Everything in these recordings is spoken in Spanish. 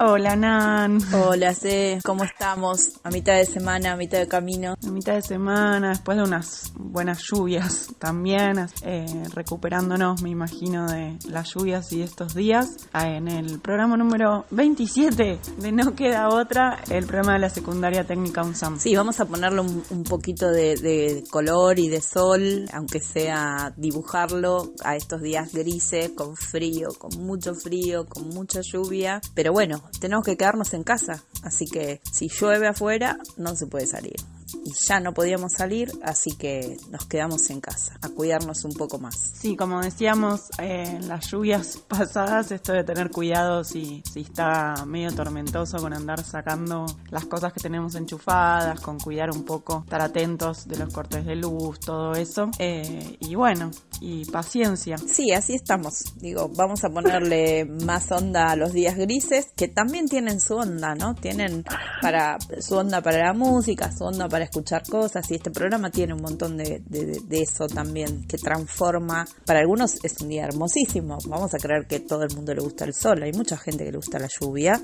Hola Nan. Hola C, ¿cómo estamos? A mitad de semana, a mitad de camino. A mitad de semana, después de unas buenas lluvias también, eh, recuperándonos, me imagino, de las lluvias y estos días. Ah, en el programa número 27 de No Queda Otra, el programa de la secundaria técnica UNSAM. Sí, vamos a ponerle un, un poquito de, de color y de sol, aunque sea dibujarlo a estos días grises, con frío, con mucho frío, con mucha lluvia. Pero bueno, tenemos que quedarnos en casa, así que si llueve afuera no se puede salir y ya no podíamos salir, así que nos quedamos en casa a cuidarnos un poco más. Sí, como decíamos eh, en las lluvias pasadas, esto de tener cuidado si, si está medio tormentoso con andar sacando las cosas que tenemos enchufadas, con cuidar un poco, estar atentos de los cortes de luz, todo eso. Eh, y bueno, y paciencia. Sí, así estamos. Digo, vamos a ponerle más onda a los días grises, que también tienen su onda, ¿no? Tienen para su onda para la música, su onda para escuchar cosas y este programa tiene un montón de, eso también que transforma. Para algunos es un día hermosísimo, vamos a creer que todo el mundo le gusta el sol, hay mucha gente que le gusta la lluvia,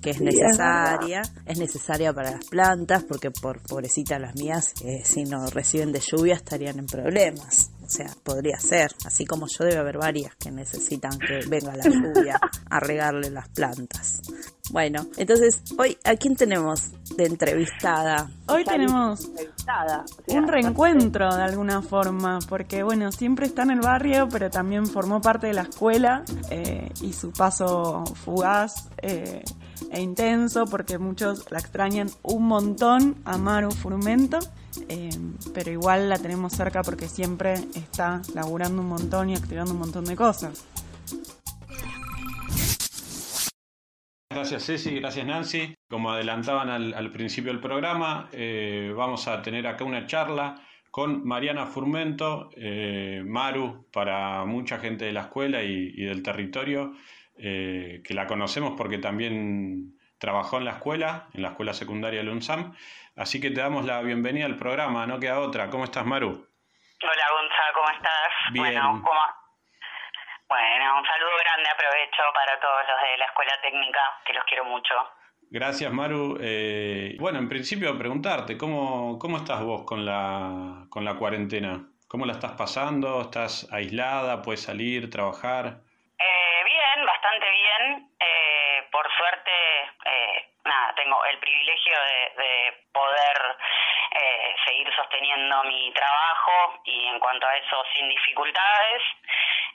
que es necesaria, es necesaria para las plantas porque por pobrecita las mías, eh, si no reciben de lluvia estarían en problemas. O sea, podría ser, así como yo debe haber varias que necesitan que venga la lluvia a regarle las plantas. Bueno, entonces hoy a quién tenemos de entrevistada. Hoy tenemos un reencuentro de alguna forma, porque bueno, siempre está en el barrio, pero también formó parte de la escuela eh, y su paso fugaz eh, e intenso, porque muchos la extrañan un montón a Maru Furmento. Eh, pero igual la tenemos cerca porque siempre está laburando un montón y activando un montón de cosas. Gracias Ceci, gracias Nancy. Como adelantaban al, principio del programa, eh, vamos a tener acá una charla con Mariana Furmento, eh, Maru, para mucha gente de la escuela y, del territorio, eh, que la conocemos porque también trabajó en la escuela, en la escuela secundaria de UNSAM. Así que te damos la bienvenida al programa, no queda otra. ¿Cómo estás, Maru? Hola, Gonzalo, ¿cómo estás? Bien. Bueno, ¿cómo, bueno, un saludo grande, aprovecho para todos los de la Escuela Técnica, que los quiero mucho. Gracias, Maru. Eh, bueno, en principio preguntarte, ¿cómo, ¿cómo estás vos con la, con la cuarentena? ¿Cómo la estás pasando? ¿Estás aislada? ¿Puedes salir, trabajar? Eh, bien, bastante bien. Eh, por suerte, nada, tengo el privilegio de, de poder seguir sosteniendo mi trabajo y en cuanto a eso sin dificultades.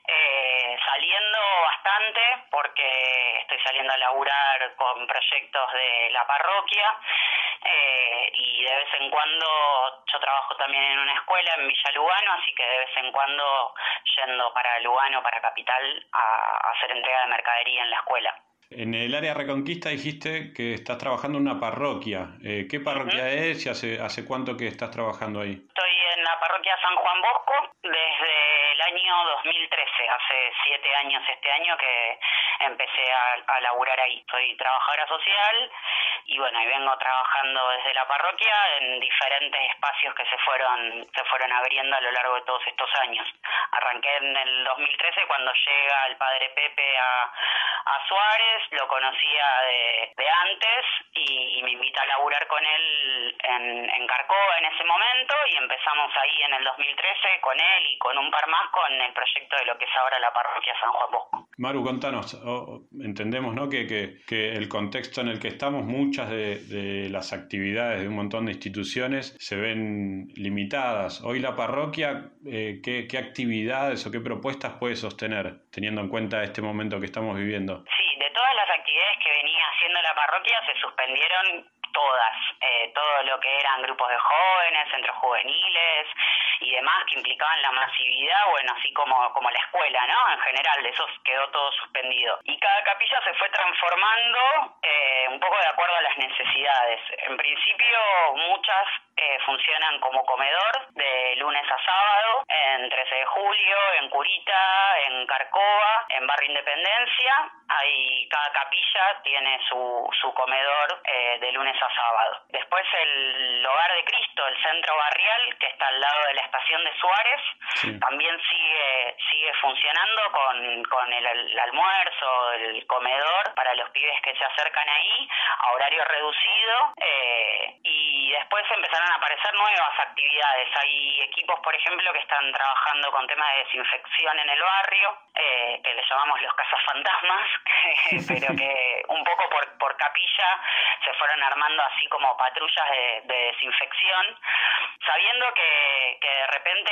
Eh, saliendo bastante porque estoy saliendo a laburar con proyectos de la parroquia eh, y de vez en cuando yo trabajo también en una escuela en Villa Lugano, así que de vez en cuando yendo para Lugano, para Capital, a, hacer entrega de mercadería en la escuela. En el área Reconquista dijiste que estás trabajando en una parroquia. Eh, ¿Qué parroquia es y hace, hace cuánto que estás trabajando ahí? Estoy en la parroquia San Juan Bosco desde el año 2013, hace siete años este año que empecé a, a laburar ahí. Soy trabajadora social y bueno, y vengo trabajando desde la parroquia en diferentes espacios que se fueron se fueron abriendo a lo largo de todos estos años. Arranqué en el 2013 cuando llega el padre Pepe a, Suárez, lo conocía de, antes y, me invita a laburar con él en, en en ese momento y empezamos ahí en el 2013 con él y con un par más con el proyecto de lo que es ahora la parroquia San Juan Bosco. Maru, contanos, entendemos ¿no? que, que, que, el contexto en el que estamos, muchas de, de, las actividades de un montón de instituciones se ven limitadas. Hoy la parroquia, eh, ¿qué, ¿qué actividades o qué propuestas puede sostener, teniendo en cuenta este momento que estamos viviendo? Sí, de todas las actividades que venía haciendo la parroquia se suspendieron todas, eh, todo lo que eran grupos de jóvenes, centros juveniles y demás que implicaban la masividad, bueno, así como, como la escuela, ¿no? En general, de eso quedó todo suspendido. Y cada capilla se fue transformando eh, un poco de acuerdo a las necesidades. En principio, muchas eh, funcionan como comedor de lunes a sábado, en 13 de julio, en Curita, en Carcova, en Barrio Independencia. Ahí cada capilla tiene su, su comedor eh, de lunes a sábado. Después el Hogar de Cristo, el centro barrial, que está al lado de la estación de Suárez, también sigue, sigue funcionando con, con el, el, almuerzo, el comedor para los pibes que se acercan ahí, a horario reducido. Eh, y después empezaron a aparecer nuevas actividades. Hay equipos, por ejemplo, que están trabajando con temas de desinfección en el barrio, eh, que le llamamos los casas fantasmas, pero que un poco por, por capilla se fueron armando así como patrullas de, de desinfección, sabiendo que, que, de repente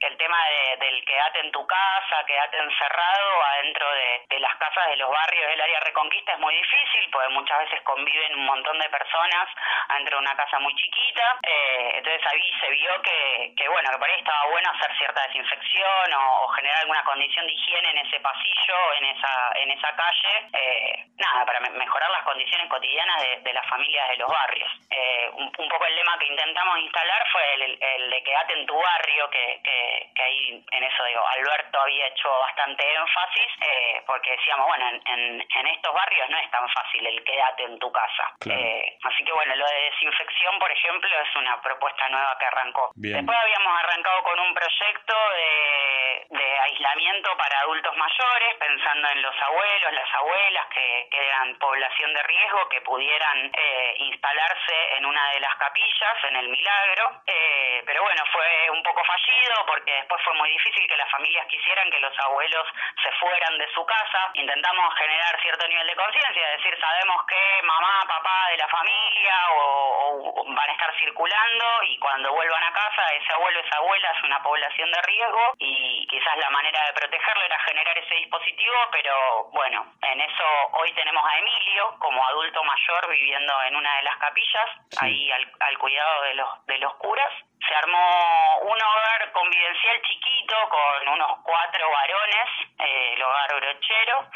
el tema de, del quedate en tu casa, quedate encerrado adentro de, de las casas de los barrios del área Reconquista es muy difícil, porque muchas veces conviven un montón de personas adentro de una casa muy chiquita. Eh, entonces ahí se vio que, que, bueno, que por ahí estaba bueno hacer cierta desinfección o, o, generar alguna condición de higiene en ese pasillo, en esa, en esa calle, eh, nada, para me mejorar las condiciones cotidianas de, de, las familias de los barrios. Eh, un, un, poco el lema que intentamos instalar fue el, el de quedate en tu barrio, que, que, que, ahí en eso digo, Alberto había hecho bastante énfasis, eh, porque decíamos, bueno, en, en, en, estos barrios no es tan fácil el quedate en tu casa. Claro. así que bueno, lo de desinfección, por ejemplo, es una propuesta nueva que arrancó. Bien. Después habíamos arrancado con un proyecto de, de, aislamiento para adultos mayores, pensando en los abuelos, las abuelas que, que eran población de riesgo, que pudieran eh, instalarse en una de las capillas, en el Milagro. Eh, pero bueno, fue un poco fallido porque después fue muy difícil que las familias quisieran que los abuelos se fueran de su casa. Intentamos generar cierto nivel de conciencia, es decir, sabemos que mamá, papá de la familia o, o van a estar circulando y cuando vuelvan a casa ese abuelo, esa abuela es una población de riesgo y quizás la manera de protegerlo era generar ese dispositivo, pero bueno, en eso hoy tenemos a Emilio como adulto mayor viviendo en una de las capillas, sí. ahí al, al, cuidado de los, de los curas. Se armó un hogar convivencial chiquito con unos cuatro varones, eh, el hogar brochero,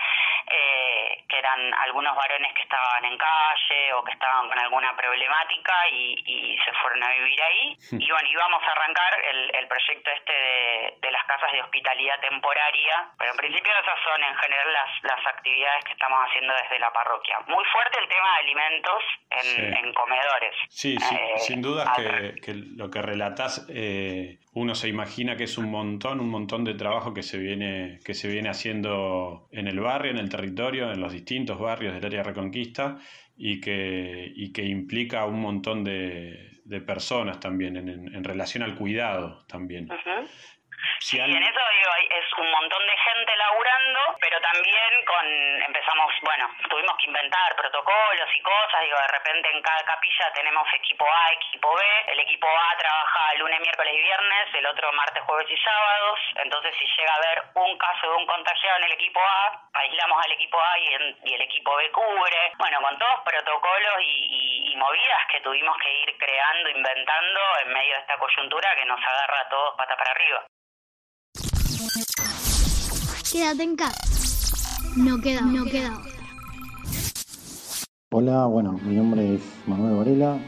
eh, que eran algunos varones que estaban en calle o que estaban con alguna problemática y, y se fueron a vivir ahí. y bueno, íbamos a arrancar el, el proyecto este de, de, las casas de hospitalidad temporaria, pero en principio esas son en general las, las actividades que estamos haciendo desde la parroquia. Muy fuerte el tema de alimentos en, Sí. en comedores. Sí, sí, Eh, sin dudas a- que, que lo que relatás, eh, uno se imagina que es un montón, un montón de trabajo que se viene, que se viene haciendo en el barrio, en el territorio, en los distintos barrios del área Reconquista y que, y que implica un montón de, de personas también en, en- relación al cuidado también. Ujú. Si Sí, al- en eso digo, hay- es un montón de gente laburando, pero también con, empezamos, bueno, tuvimos que inventar protocolos y cosas, digo, de repente en cada capilla tenemos equipo A, equipo B, el equipo A trabaja lunes, miércoles y viernes, el otro martes, jueves y sábados, entonces si llega a haber un caso de un contagiado en el equipo A, aislamos al equipo A y, en- y el equipo B cubre, bueno, con todos protocolos y, y- y movidas que tuvimos que ir creando, inventando en medio de esta coyuntura que nos agarra a todos pata para arriba. Quédate en casa. No queda, no queda otra. Hola, bueno, mi nombre es Manuel Varela,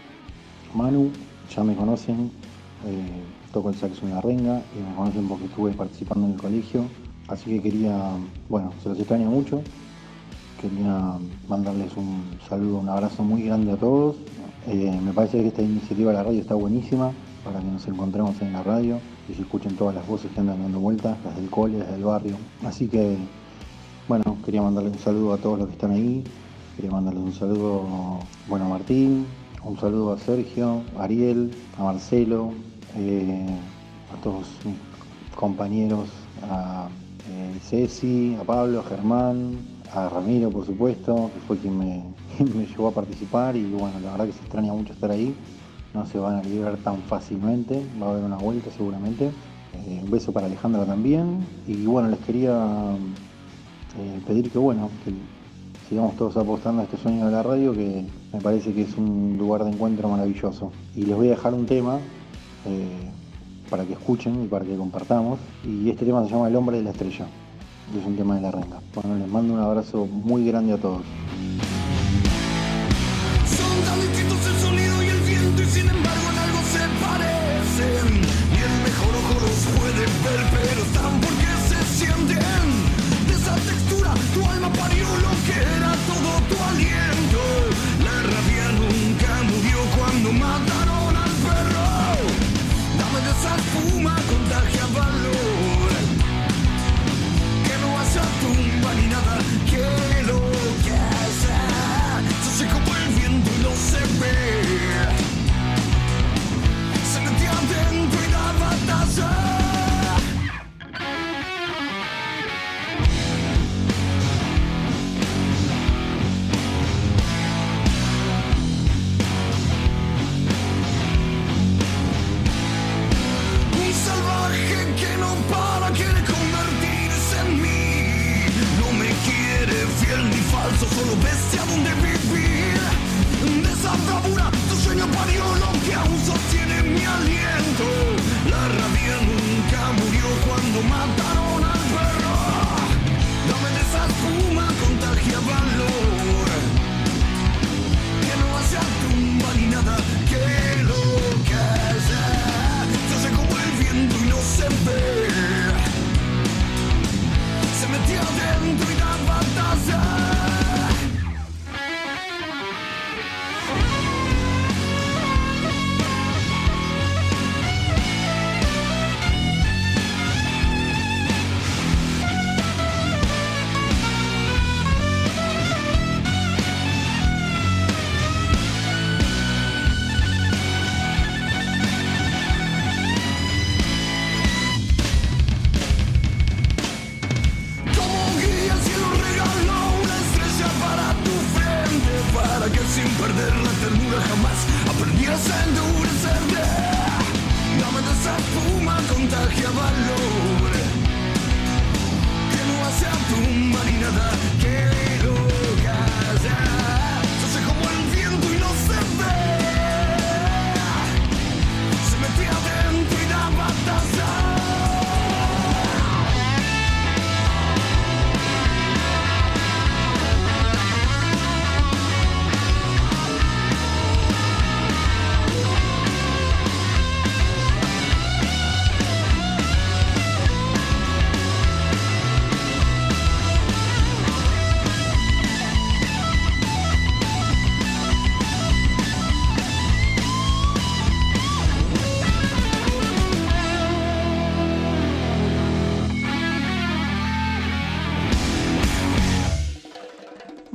Manu, ya me conocen, eh, toco el saxo en la renga y me conocen porque estuve participando en el colegio, así que quería, bueno, se los extraña mucho quería mandarles un saludo, un abrazo muy grande a todos. Eh, me parece que esta iniciativa de la radio está buenísima para que nos encontremos en la radio y se escuchen todas las voces que andan dando vueltas, las del cole, las del barrio. Así que, bueno, quería mandarles un saludo a todos los que están ahí. Quería mandarles un saludo, bueno, a Martín, un saludo a Sergio, a Ariel, a Marcelo, eh, a todos mis compañeros, a eh, Ceci, a Pablo, a Germán, a Ramiro, por supuesto, que fue quien me llevó a participar y bueno, la verdad que se extraña mucho estar ahí. No se van a liberar tan fácilmente, va a haber una vuelta seguramente. Eh, un beso para Alejandra también. Y bueno, les quería eh, pedir que bueno, que sigamos todos apostando a este sueño de la radio que me parece que es un lugar de encuentro maravilloso. Y les voy a dejar un tema eh, para que escuchen y para que compartamos. Y este tema se llama El hombre de la estrella. Es un tema de la renga. Bueno, les mando un abrazo muy grande a todos.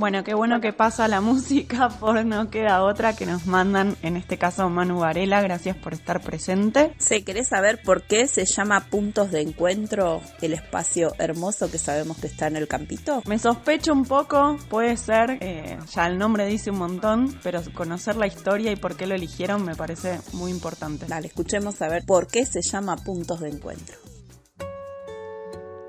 Bueno, qué bueno que pasa la música por No Queda Otra que nos mandan, en este caso Manu Varela, gracias por estar presente. ¿Se querés saber por qué se llama Puntos de Encuentro el espacio hermoso que sabemos que está en el campito? Me sospecho un poco, puede ser, eh, ya el nombre dice un montón, pero conocer la historia y por qué lo eligieron me parece muy importante. Dale, escuchemos a ver por qué se llama Puntos de Encuentro.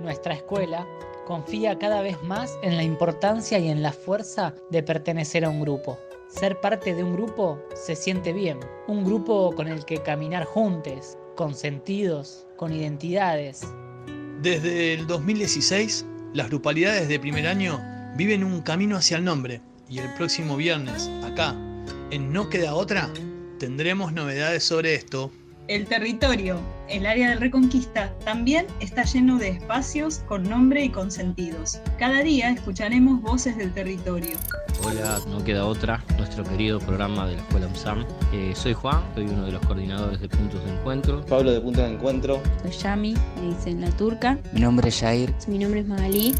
Nuestra escuela confía cada vez más en la importancia y en la fuerza de pertenecer a un grupo. Ser parte de un grupo se siente bien, un grupo con el que caminar juntos, con sentidos, con identidades. Desde el 2016, las grupalidades de primer año viven un camino hacia el nombre y el próximo viernes, acá, en No Queda Otra, tendremos novedades sobre esto. El territorio, el área de Reconquista, también está lleno de espacios con nombre y con sentidos. Cada día escucharemos voces del territorio. Hola, no queda otra, nuestro querido programa de la Escuela UMSAM. Eh, soy Juan, soy uno de los coordinadores de Puntos de Encuentro. Pablo de Puntos de Encuentro. Soy Yami, me dicen La Turca. Mi nombre es Jair. Mi nombre es Magalí.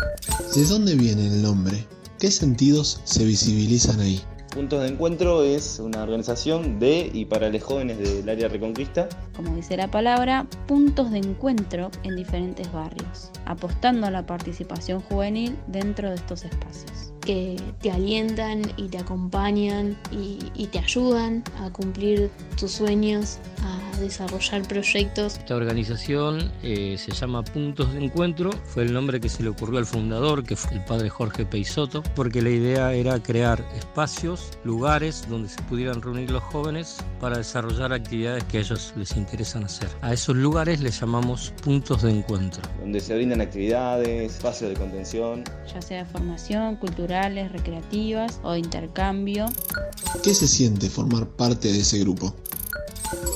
¿De dónde viene el nombre? ¿Qué sentidos se visibilizan ahí? Puntos de Encuentro es una organización de y para los jóvenes del área Reconquista. Como dice la palabra, puntos de encuentro en diferentes barrios, apostando a la participación juvenil dentro de estos espacios que te alientan y te acompañan y, te ayudan a cumplir tus sueños, a desarrollar proyectos. Esta organización eh, se llama Puntos de Encuentro, fue el nombre que se le ocurrió al fundador, que fue el padre Jorge Peisoto, porque la idea era crear espacios, lugares donde se pudieran reunir los jóvenes para desarrollar actividades que a ellos les interesan hacer. A esos lugares les llamamos puntos de encuentro. Donde se brindan actividades, espacios de contención. Ya sea de formación, cultural, recreativas o de intercambio. ¿Qué se siente formar parte de ese grupo?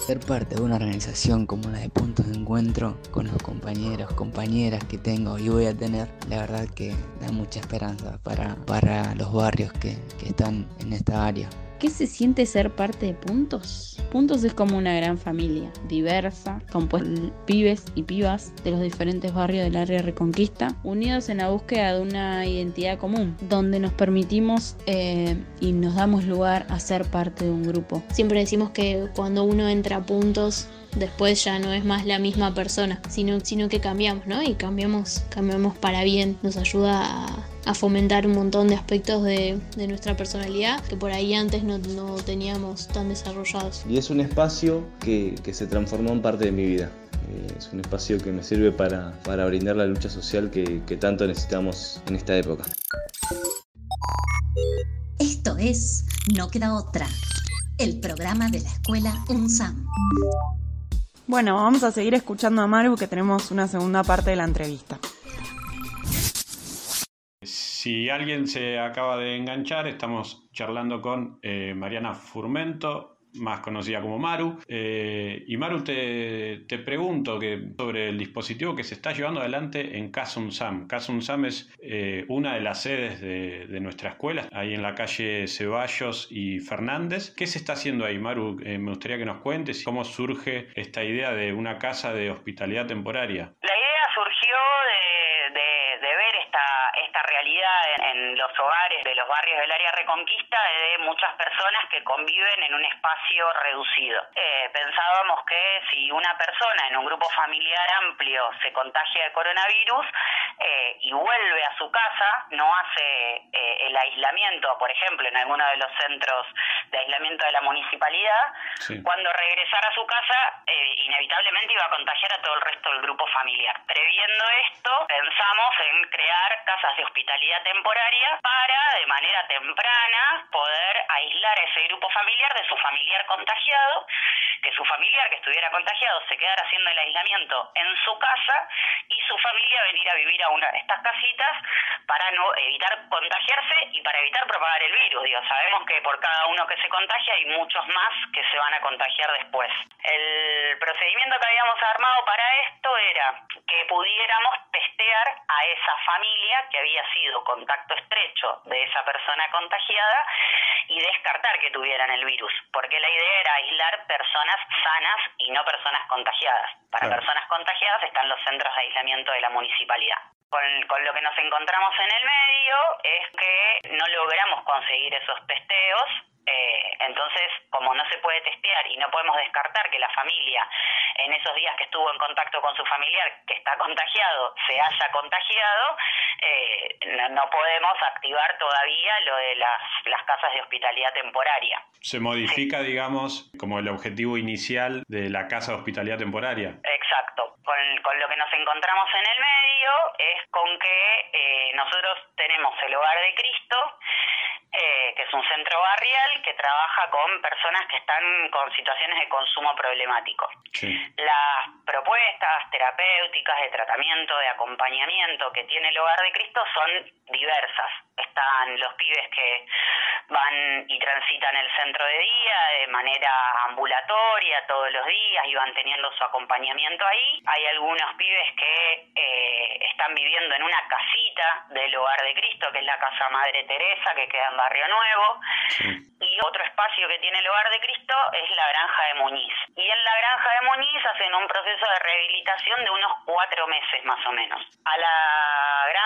Ser parte de una organización como la de Puntos de Encuentro con los compañeros, compañeras que tengo y voy a tener, la verdad que da mucha esperanza para, para los barrios que, que están en esta área. ¿Qué se siente ser parte de Puntos? Puntos es como una gran familia, diversa, compuesta de pibes y pibas de los diferentes barrios del área Reconquista, unidos en la búsqueda de una identidad común, donde nos permitimos eh, y nos damos lugar a ser parte de un grupo. Siempre decimos que cuando uno entra a Puntos después ya no es más la misma persona, sino, sino que cambiamos, ¿no? Y cambiamos, cambiamos para bien, nos ayuda a, fomentar un montón de aspectos de, nuestra personalidad que por ahí antes no, teníamos tan desarrollados. Y es un espacio que, se transformó en parte de mi vida. Eh, es un espacio que me sirve para, brindar la lucha social que, que tanto necesitamos en esta época. Esto es No Queda Otra, el programa de la escuela UNSAM. Bueno, vamos a seguir escuchando a Maru que tenemos una segunda parte de la entrevista. Si alguien se acaba de enganchar, estamos charlando con eh, Mariana Furmento, más conocida como Maru. Eh, y Maru, te, te, pregunto que, sobre el dispositivo que se está llevando adelante en Casum Sam. Casum Sam es eh, una de las sedes de, de, nuestra escuela, ahí en la calle Ceballos y Fernández. ¿Qué se está haciendo ahí, Maru? Me gustaría que nos cuentes cómo surge esta idea de una casa de hospitalidad temporaria. La idea surgió de, de, de ver esta realidad en, los hogares de los barrios del área reconquista de muchas personas que conviven en un espacio reducido. Eh, pensábamos que si una persona en un grupo familiar amplio se contagia de coronavirus eh, y vuelve a su casa, no hace eh, el aislamiento, por ejemplo, en alguno de los centros de aislamiento de la municipalidad, cuando regresara a su casa, inevitablemente iba a contagiar a todo el resto del grupo familiar. Previendo esto, pensamos en crear casas de hospitalidad temporaria para, de manera temprana, poder aislar a ese grupo familiar de su familiar contagiado, que su familiar que estuviera contagiado se quedara haciendo el aislamiento en su casa y su familia venir a vivir a una de estas casitas para no evitar contagiarse y para evitar propagar el virus. Digo, sabemos que por cada uno que se contagia hay muchos más que se van a contagiar después. El procedimiento que habíamos armado para esto era que pudiéramos testear a esa familia que había sido contacto estrecho de esa persona contagiada y descartar que tuvieran el virus, porque la idea era aislar personas sanas y no personas contagiadas. Para personas contagiadas están los centros de aislamiento de la municipalidad. Con, con, lo que nos encontramos en el medio es que no logramos conseguir esos testeos eh, entonces, como no se puede testear y no podemos descartar que la familia en esos días que estuvo en contacto con su familiar que está contagiado se haya contagiado, eh, no, podemos activar todavía lo de las, las casas de hospitalidad temporaria. Se modifica, digamos, como el objetivo inicial de la casa de hospitalidad temporaria. Exacto. Con, con lo que nos encontramos en el medio es con que eh, nosotros tenemos el hogar de Cristo, eh, que es un centro barrial que trabaja con personas que están con situaciones de consumo problemático. Las propuestas terapéuticas de tratamiento, de acompañamiento que tiene el Hogar de Cristo son diversas. Están los pibes que van y transitan el centro de día de manera ambulatoria todos los días y van teniendo su acompañamiento ahí. Hay algunos pibes que eh, están viviendo en una casita del Hogar de Cristo, que es la Casa Madre Teresa, que queda en Barrio Nuevo. Y otro espacio que tiene el Hogar de Cristo es la Granja de Muñiz. Y en la Granja de Muñiz hacen un proceso de rehabilitación de unos cuatro meses más o menos. A la Granja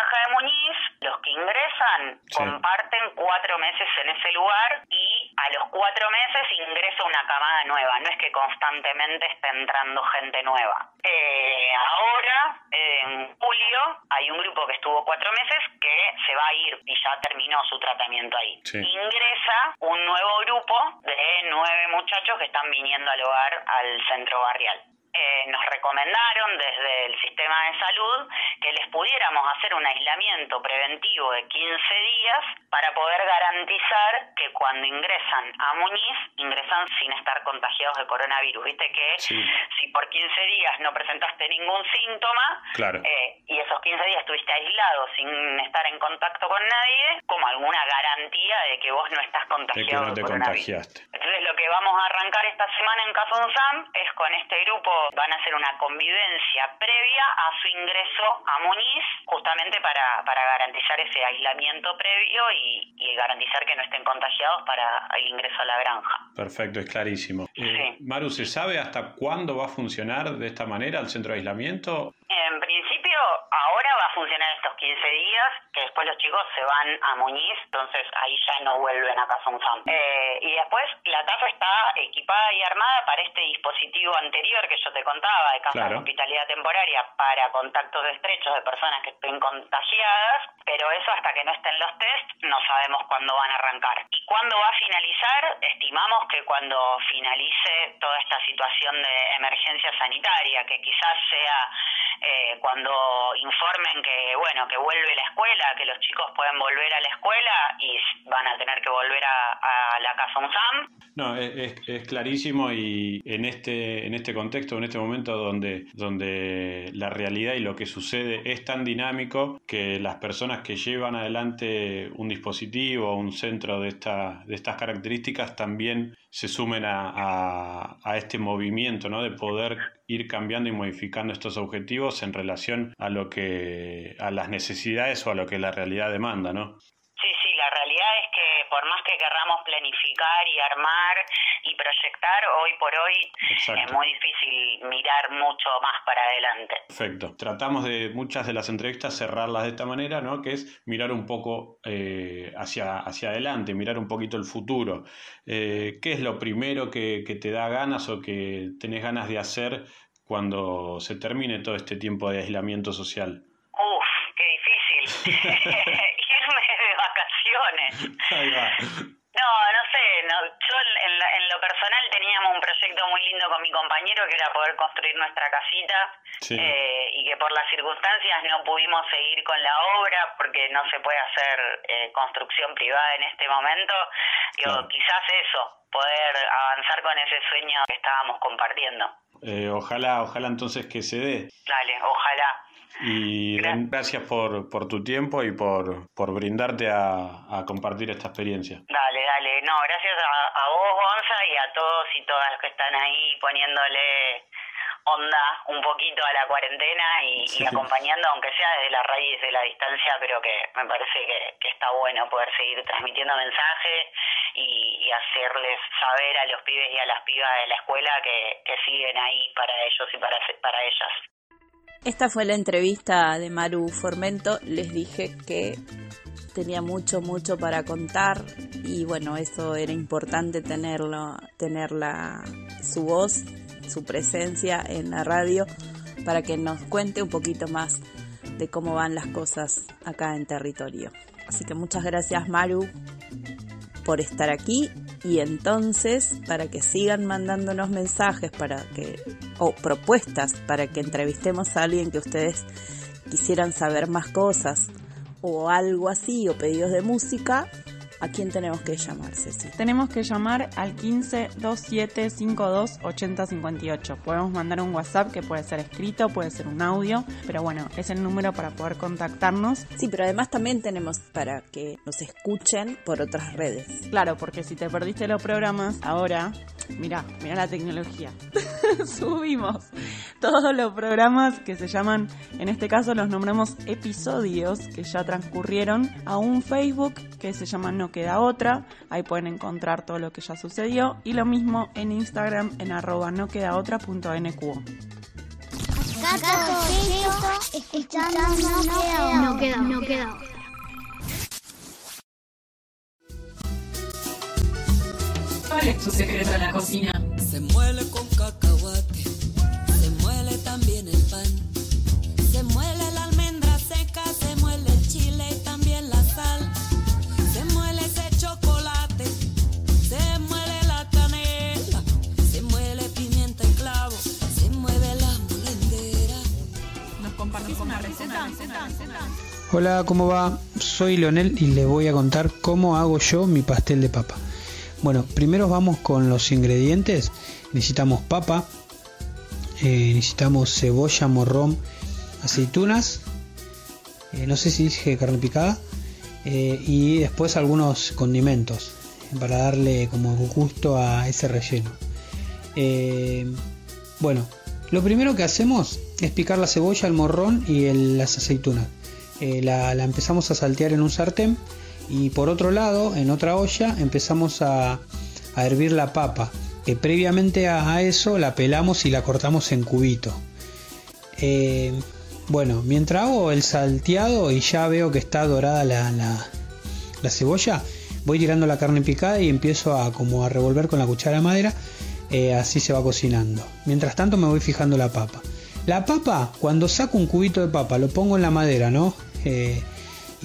comparten cuatro meses en ese lugar y a los cuatro meses ingresa una camada nueva. No es que constantemente esté entrando gente nueva. Eh, ahora, en julio, hay un grupo que estuvo cuatro meses que se va a ir y ya terminó su tratamiento ahí. Ingresa un nuevo grupo de nueve muchachos que están viniendo al hogar al centro barrial. Eh, nos recomendaron desde el sistema de salud que les pudiéramos hacer un aislamiento preventivo de 15 días para poder garantizar que cuando ingresan a Muñiz, ingresan sin estar contagiados de coronavirus. Viste que si por 15 días no presentaste ningún síntoma eh, y esos 15 días estuviste aislado sin estar en contacto con nadie, como alguna garantía de que vos no estás contagiado de, que no te coronavirus. contagiaste. Entonces lo que vamos a arrancar esta semana en Casunzam es con este grupo van a hacer una convivencia previa a su ingreso a Muñiz, justamente para, para garantizar ese aislamiento previo y, y garantizar que no estén contagiados para el ingreso a la granja. Perfecto, es clarísimo. Eh, Maru, ¿se sabe hasta cuándo va a funcionar de esta manera el centro de aislamiento? En principio, ahora va a funcionar estos 15 días, que después los chicos se van a Muñiz, entonces ahí ya no vuelven a Casa Unzam. Eh, y después la casa está equipada y armada para este dispositivo anterior que yo te contaba, de casa Claro. de hospitalidad temporaria para contactos estrechos de personas que estén contagiadas, pero eso hasta que no estén los test no sabemos cuándo van a arrancar. ¿Y cuándo va a finalizar? Estimamos que cuando finalice toda esta situación de emergencia sanitaria, que quizás sea eh, cuando informen que bueno que vuelve la escuela, que los chicos pueden volver a la escuela y van a tener que volver a, la casa UNSAM. No, es, es- es clarísimo y en este, en este contexto, en este momento donde, donde la realidad y lo que sucede es tan dinámico que las personas que llevan adelante un dispositivo o un centro de, esta, de estas características también se sumen a, a- a este movimiento ¿no? de poder ir cambiando y modificando estos objetivos en relación a lo que a las necesidades o a lo que la realidad demanda, ¿no? Sí, sí, la realidad es que por más que querramos planificar y armar y proyectar, hoy por hoy Exacto. es muy difícil mirar mucho más para adelante. Perfecto. Tratamos de muchas de las entrevistas cerrarlas de esta manera, ¿no? Que es mirar un poco eh, hacia, hacia adelante, mirar un poquito el futuro. Eh, ¿Qué es lo primero que, que te da ganas o que tenés ganas de hacer cuando se termine todo este tiempo de aislamiento social? Uf, qué difícil. Irme de vacaciones. Ahí va. No, no sé, no, yo en, la- en lo personal teníamos un proyecto muy lindo con mi compañero que era poder construir nuestra casita Sí. eh, y que por las circunstancias no pudimos seguir con la obra porque no se puede hacer eh, construcción privada en este momento. Digo, Claro. quizás eso, poder avanzar con ese sueño que estábamos compartiendo. Eh, ojalá, ojalá entonces que se dé. Dale, ojalá. Y gracias por, por tu tiempo y por, por brindarte a, a compartir esta experiencia. Dale, dale. No, gracias a, a vos, Gonza, y a todos y todas los que están ahí poniéndole onda un poquito a la cuarentena y, acompañando, aunque sea desde la raíz de la distancia, pero que me parece que, que está bueno poder seguir transmitiendo mensajes y, y hacerles saber a los pibes y a las pibas de la escuela que, que siguen ahí para ellos y para, para ellas. Esta fue la entrevista de Maru Formento. Les dije que tenía mucho, mucho para contar y bueno, eso era importante tenerlo, tenerla, su voz, su presencia en la radio para que nos cuente un poquito más de cómo van las cosas acá en territorio. Así que muchas gracias Maru por estar aquí y entonces para que sigan mandándonos mensajes para que o propuestas para que entrevistemos a alguien que ustedes quisieran saber más cosas o algo así o pedidos de música ¿A quién tenemos que llamar, Ceci? Tenemos que llamar al 15 27 52 80 58. Podemos mandar un WhatsApp que puede ser escrito, puede ser un audio, pero bueno, es el número para poder contactarnos. Sí, pero además también tenemos para que nos escuchen por otras redes. Claro, porque si te perdiste los programas, ahora, mira, mira la tecnología. Subimos todos los programas que se llaman, en este caso los nombramos episodios que ya transcurrieron a un Facebook que se llama No Queda Otra. Ahí pueden encontrar todo lo que ya sucedió. Y lo mismo en Instagram en arroba no queda otra punto NQO. No queda, no queda. ¿Cuál es tu secreto en la cocina? Se muele con cacahuate, se muele también receta? Hola, ¿cómo va? Soy Leonel y les voy a contar cómo hago yo mi pastel de papa. Bueno, primero vamos con los ingredientes. Necesitamos papa, eh, necesitamos cebolla, morrón, aceitunas, eh, no sé si dije carne picada, eh, y después algunos condimentos para darle como gusto a ese relleno. bueno, lo primero que hacemos es picar la cebolla, el morrón y las aceitunas. la, la empezamos a saltear en un sartén y por otro lado, en otra olla, empezamos a, a hervir la papa. Que previamente a, a eso la pelamos y la cortamos en cubito. Eh, bueno, mientras hago el salteado y ya veo que está dorada la, la- la cebolla, voy tirando la carne picada y empiezo a como a revolver con la cuchara de madera. Eh, así se va cocinando. Mientras tanto me voy fijando la papa. La papa, cuando saco un cubito de papa, lo pongo en la madera, ¿no? Eh,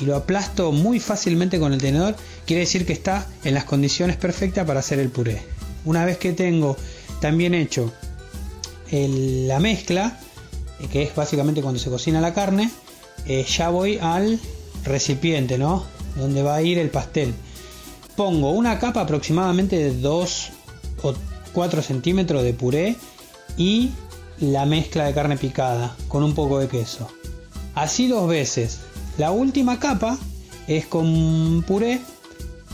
y lo aplasto muy fácilmente con el tenedor, quiere decir que está en las condiciones perfectas para hacer el puré. Una vez que tengo también hecho el- la mezcla, eh, que es básicamente cuando se cocina la carne, ya voy al recipiente, ¿no? Donde va a ir el pastel. Pongo una capa aproximadamente de 2 o 4 centímetros de puré y la mezcla de carne picada con un poco de queso. Así dos veces. La última capa es con puré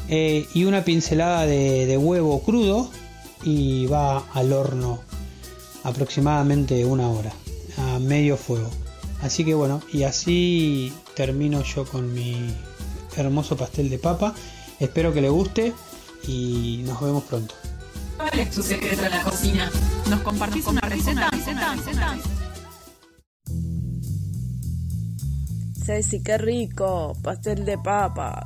eh, y una pincelada de, de huevo crudo y va al horno aproximadamente una hora a medio fuego. Así que bueno, y así termino yo con mi hermoso pastel de papa. Espero que le guste y nos vemos pronto. ¿Cuál es tu secreto en la cocina? ¿Nos compartís una receta? Ceci, qué rico, pastel de papas.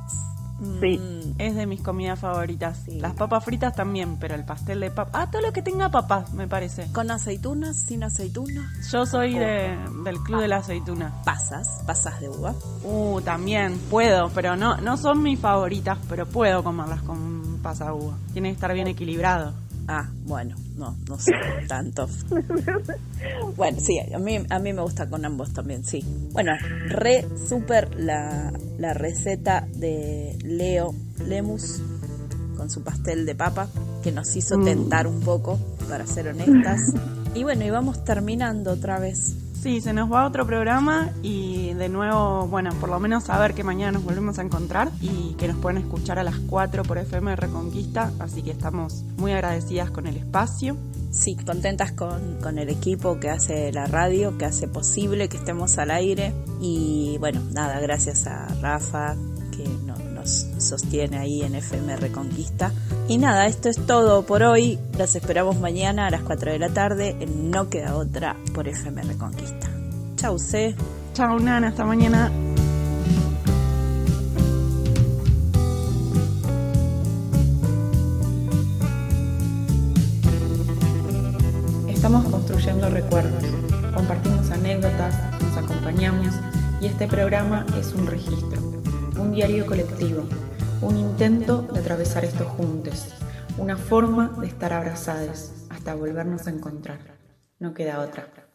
Sí, Mm. es de mis comidas favoritas. Las papas fritas también, pero el pastel de papas. Ah, todo lo que tenga papas, me parece. ¿Con aceitunas? ¿Sin aceitunas? Yo soy de- del club de la aceituna. ¿Pasas? ¿Pasas de uva? Uh, también puedo, pero no, no son mis favoritas, pero puedo comerlas con pasa uva. Tiene que estar bien equilibrado. Ah, bueno, no, no sé tanto. Bueno, sí, a mí, a mí me gusta con ambos también, sí. Bueno, re súper la, la receta de Leo Lemus con su pastel de papa, que nos hizo Mm. tentar un poco, para ser honestas. Y bueno, y vamos terminando otra vez. Sí, se nos va otro programa y de nuevo, bueno, por lo menos saber que mañana nos volvemos a encontrar y que nos pueden escuchar a las 4 por FM Reconquista, así que estamos muy agradecidas con el espacio. Sí, contentas con, con el equipo que hace la radio, que hace posible que estemos al aire. Y bueno, nada, gracias a Rafa que no- nos sostiene ahí en FM Reconquista. Y nada, esto es todo por hoy. Las esperamos mañana a las 4 de la tarde en No Queda Otra por FM Reconquista. Chau, C. Chao, Nana, hasta mañana. Estamos construyendo recuerdos, compartimos anécdotas, nos acompañamos y este programa es un registro, un diario colectivo, un intento de atravesar estos juntos, una forma de estar abrazados hasta volvernos a encontrar. No queda otra.